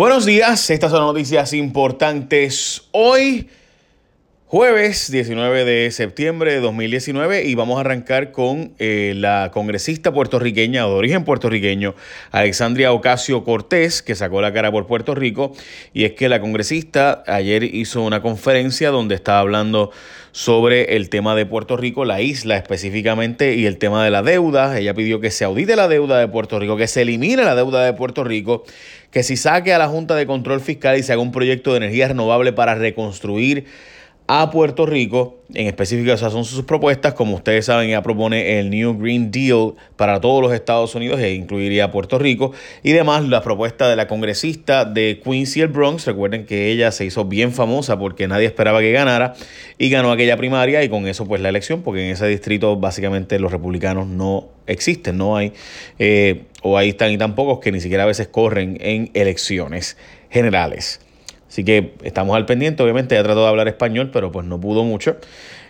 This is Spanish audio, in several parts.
Buenos días, estas son noticias importantes hoy. Jueves 19 de septiembre de 2019 y vamos a arrancar con eh, la congresista puertorriqueña o de origen puertorriqueño, Alexandria Ocasio Cortés, que sacó la cara por Puerto Rico. Y es que la congresista ayer hizo una conferencia donde estaba hablando sobre el tema de Puerto Rico, la isla específicamente, y el tema de la deuda. Ella pidió que se audite la deuda de Puerto Rico, que se elimine la deuda de Puerto Rico, que si saque a la Junta de Control Fiscal y se haga un proyecto de energía renovable para reconstruir a Puerto Rico. En específico, esas son sus propuestas. Como ustedes saben, ella propone el New Green Deal para todos los Estados Unidos e incluiría Puerto Rico. Y además, la propuesta de la congresista de Quincy el Bronx. Recuerden que ella se hizo bien famosa porque nadie esperaba que ganara y ganó aquella primaria y con eso, pues la elección, porque en ese distrito básicamente los republicanos no existen, no hay, eh, o ahí están y tan pocos que ni siquiera a veces corren en elecciones generales. Así que estamos al pendiente. Obviamente ya trató de hablar español, pero pues no pudo mucho.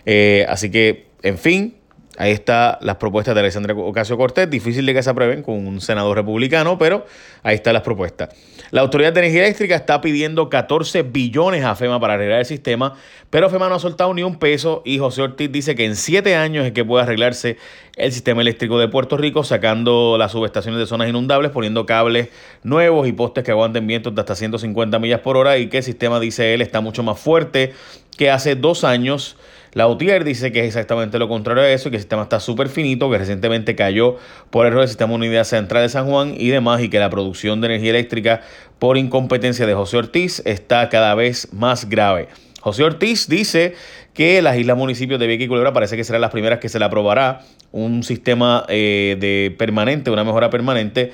Eh, así que, en fin, Ahí están las propuestas de Alexandria Ocasio Cortés. Difícil de que se aprueben con un senador republicano, pero ahí están las propuestas. La Autoridad de Energía Eléctrica está pidiendo 14 billones a FEMA para arreglar el sistema, pero FEMA no ha soltado ni un peso y José Ortiz dice que en siete años es que puede arreglarse el sistema eléctrico de Puerto Rico, sacando las subestaciones de zonas inundables, poniendo cables nuevos y postes que aguanten vientos de hasta 150 millas por hora y que el sistema, dice él, está mucho más fuerte que hace dos años. La UTIER dice que es exactamente lo contrario a eso, que el sistema está súper finito, que recientemente cayó por error del sistema unidad central de San Juan y demás, y que la producción de energía eléctrica por incompetencia de José Ortiz está cada vez más grave. José Ortiz dice que las islas municipios de Vieques y Culebra parece que serán las primeras que se le aprobará un sistema eh, de permanente, una mejora permanente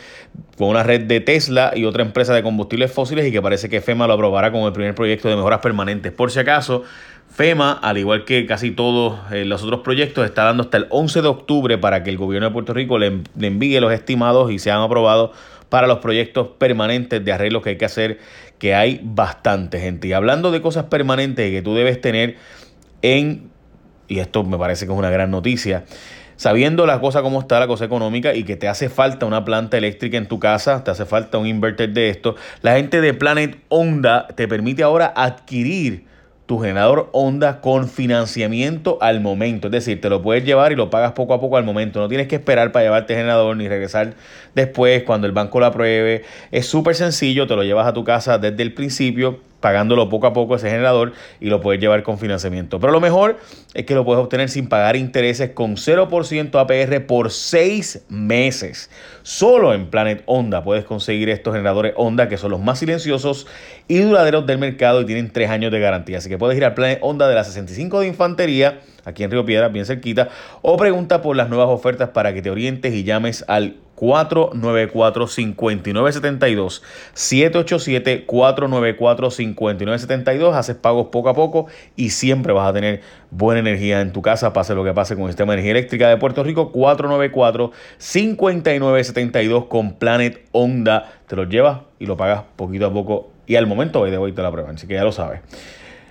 con una red de Tesla y otra empresa de combustibles fósiles y que parece que FEMA lo aprobará como el primer proyecto de mejoras permanentes. Por si acaso, FEMA, al igual que casi todos eh, los otros proyectos, está dando hasta el 11 de octubre para que el gobierno de Puerto Rico le, envíe los estimados y sean aprobados para los proyectos permanentes de arreglos que hay que hacer, que hay bastante gente. Y hablando de cosas permanentes que tú debes tener en, y esto me parece que es una gran noticia, sabiendo la cosa como está, la cosa económica, y que te hace falta una planta eléctrica en tu casa, te hace falta un inverter de esto, la gente de Planet Onda te permite ahora adquirir tu generador Honda con financiamiento al momento. Es decir, te lo puedes llevar y lo pagas poco a poco al momento. No tienes que esperar para llevarte el generador ni regresar después cuando el banco lo apruebe. Es súper sencillo, te lo llevas a tu casa desde el principio pagándolo poco a poco ese generador y lo puedes llevar con financiamiento. Pero lo mejor es que lo puedes obtener sin pagar intereses con 0% APR por 6 meses. Solo en Planet Honda puedes conseguir estos generadores Honda que son los más silenciosos y duraderos del mercado y tienen 3 años de garantía. Así que puedes ir al Planet Honda de la 65 de Infantería, aquí en Río Piedra, bien cerquita, o pregunta por las nuevas ofertas para que te orientes y llames al 494-5972. 787-494-5972. Haces pagos poco a poco y siempre vas a tener buena energía en tu casa, pase lo que pase con el sistema de energía eléctrica de Puerto Rico. 494-5972 con Planet Onda. Te lo llevas y lo pagas poquito a poco y al momento de hoy te la prueban. Así que ya lo sabes.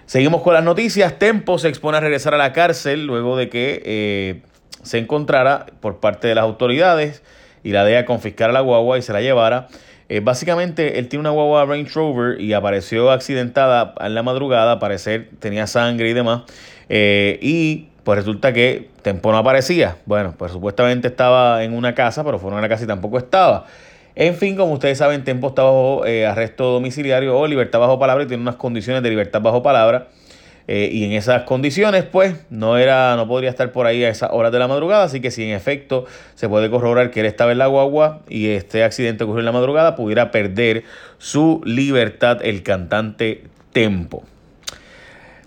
Seguimos con las noticias. Tempo se expone a regresar a la cárcel luego de que eh, se encontrara por parte de las autoridades y la DEA confiscara la guagua y se la llevara. Eh, básicamente, él tiene una guagua Range Rover y apareció accidentada en la madrugada, parecer tenía sangre y demás. Eh, y pues resulta que Tempo no aparecía. Bueno, pues supuestamente estaba en una casa, pero fue en una casa y tampoco estaba. En fin, como ustedes saben, Tempo está bajo eh, arresto domiciliario o libertad bajo palabra y tiene unas condiciones de libertad bajo palabra. Eh, y en esas condiciones, pues, no era, no podría estar por ahí a esas horas de la madrugada. Así que si en efecto se puede corroborar que él estaba en la guagua y este accidente ocurrió en la madrugada, pudiera perder su libertad el cantante Tempo.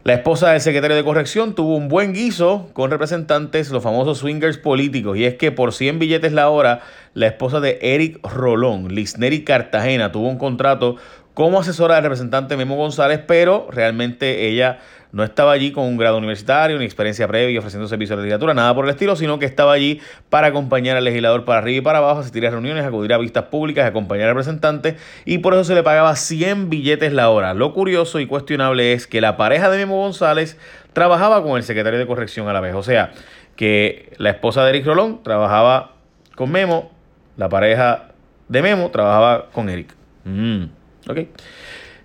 La esposa del secretario de corrección tuvo un buen guiso con representantes, los famosos swingers políticos, y es que por 100 billetes la hora, la esposa de Eric Rolón, Lisneri Cartagena, tuvo un contrato como asesora del representante Memo González, pero realmente ella no estaba allí con un grado universitario, ni experiencia previa ofreciendo servicio de literatura, nada por el estilo, sino que estaba allí para acompañar al legislador para arriba y para abajo, asistir a reuniones, acudir a vistas públicas, acompañar al representante y por eso se le pagaba 100 billetes la hora. Lo curioso y cuestionable es que la pareja de Memo González trabajaba con el secretario de corrección a la vez, o sea, que la esposa de Eric Rolón trabajaba con Memo, la pareja de Memo trabajaba con Eric. Mm, ¿Ok?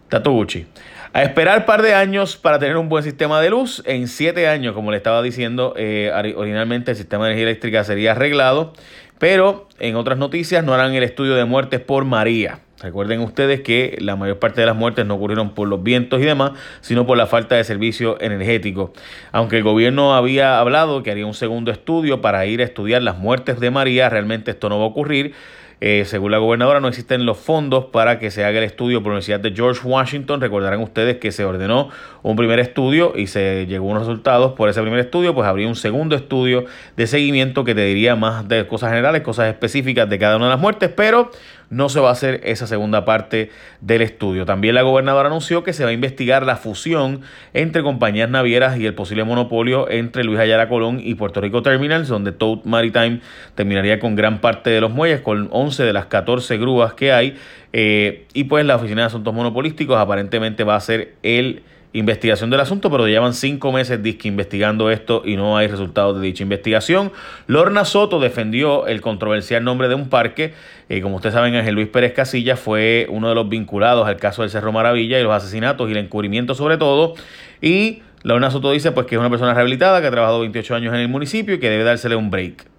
Tato Gucci. A esperar un par de años para tener un buen sistema de luz. En siete años, como le estaba diciendo, eh, originalmente el sistema de energía eléctrica sería arreglado. Pero en otras noticias no harán el estudio de muertes por María. Recuerden ustedes que la mayor parte de las muertes no ocurrieron por los vientos y demás, sino por la falta de servicio energético. Aunque el gobierno había hablado que haría un segundo estudio para ir a estudiar las muertes de María, realmente esto no va a ocurrir. Eh, según la gobernadora, no existen los fondos para que se haga el estudio por la Universidad de George Washington. Recordarán ustedes que se ordenó un primer estudio y se llegó a unos resultados por ese primer estudio, pues habría un segundo estudio de seguimiento que te diría más de cosas generales, cosas específicas de cada una de las muertes, pero no se va a hacer esa segunda parte del estudio. También la gobernadora anunció que se va a investigar la fusión entre compañías navieras y el posible monopolio entre Luis Ayala Colón y Puerto Rico Terminals, donde Toad Maritime terminaría con gran parte de los muelles, con 11 de las 14 grúas que hay. Eh, y pues la Oficina de Asuntos Monopolísticos aparentemente va a ser el investigación del asunto, pero llevan cinco meses disque investigando esto y no hay resultados de dicha investigación. Lorna Soto defendió el controversial nombre de un parque. Eh, como ustedes saben, Ángel Luis Pérez Casilla fue uno de los vinculados al caso del Cerro Maravilla y los asesinatos y el encubrimiento sobre todo. Y Lorna Soto dice pues que es una persona rehabilitada que ha trabajado 28 años en el municipio y que debe dársele un break.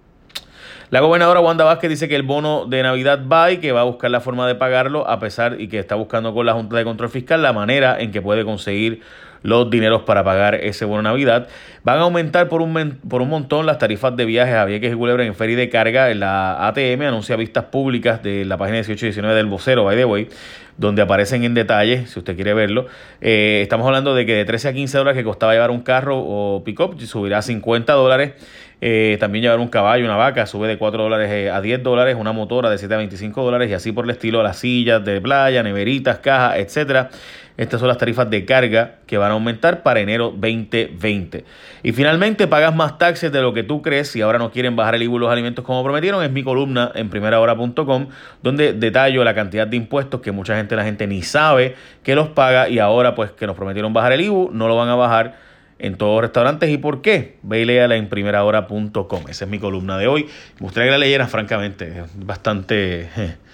La gobernadora Wanda Vázquez dice que el bono de Navidad va y que va a buscar la forma de pagarlo, a pesar y que está buscando con la Junta de Control Fiscal la manera en que puede conseguir los dineros para pagar ese bono de Navidad. Van a aumentar por un, por un montón las tarifas de viajes a Vieques y Culebra en ferry de carga. En la ATM anuncia vistas públicas de la página 18 y 19 del vocero, by the way, donde aparecen en detalle, si usted quiere verlo. Eh, estamos hablando de que de 13 a 15 dólares que costaba llevar un carro o pick-up, subirá a 50 dólares. Eh, también llevar un caballo, una vaca, sube de 4 dólares eh, a 10 dólares, una motora de 7 a 25 dólares y así por el estilo las sillas de playa, neveritas, cajas, etcétera. Estas son las tarifas de carga que van a aumentar para enero 2020. Y finalmente pagas más taxes de lo que tú crees y ahora no quieren bajar el IVU los alimentos como prometieron. Es mi columna en primerahora.com donde detallo la cantidad de impuestos que mucha gente, la gente ni sabe que los paga y ahora pues que nos prometieron bajar el IVU no lo van a bajar en todos los restaurantes. ¿Y por qué? Ve y léala en primerahora.com. Esa es mi columna de hoy. Me gustaría que la leyeran, francamente. Bastante...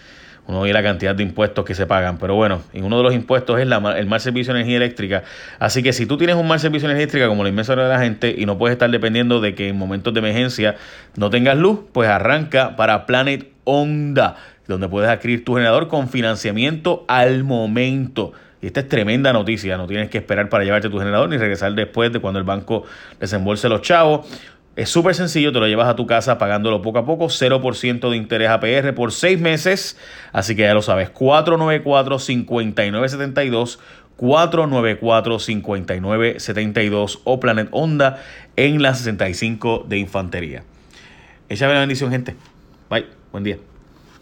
Uno ve la cantidad de impuestos que se pagan. Pero bueno, y uno de los impuestos es la, el mal servicio de energía eléctrica. Así que si tú tienes un mal servicio de energía eléctrica, como la inmensa de la gente, y no puedes estar dependiendo de que en momentos de emergencia no tengas luz, pues arranca para Planet Onda, donde puedes adquirir tu generador con financiamiento al momento. Y esta es tremenda noticia, no tienes que esperar para llevarte tu generador ni regresar después de cuando el banco desembolse los chavos. Es súper sencillo, te lo llevas a tu casa pagándolo poco a poco, 0% de interés APR por 6 meses, así que ya lo sabes, 494-5972, 494-5972 o Planet Onda en la 65 de Infantería. Échame la bendición, gente. Bye, buen día.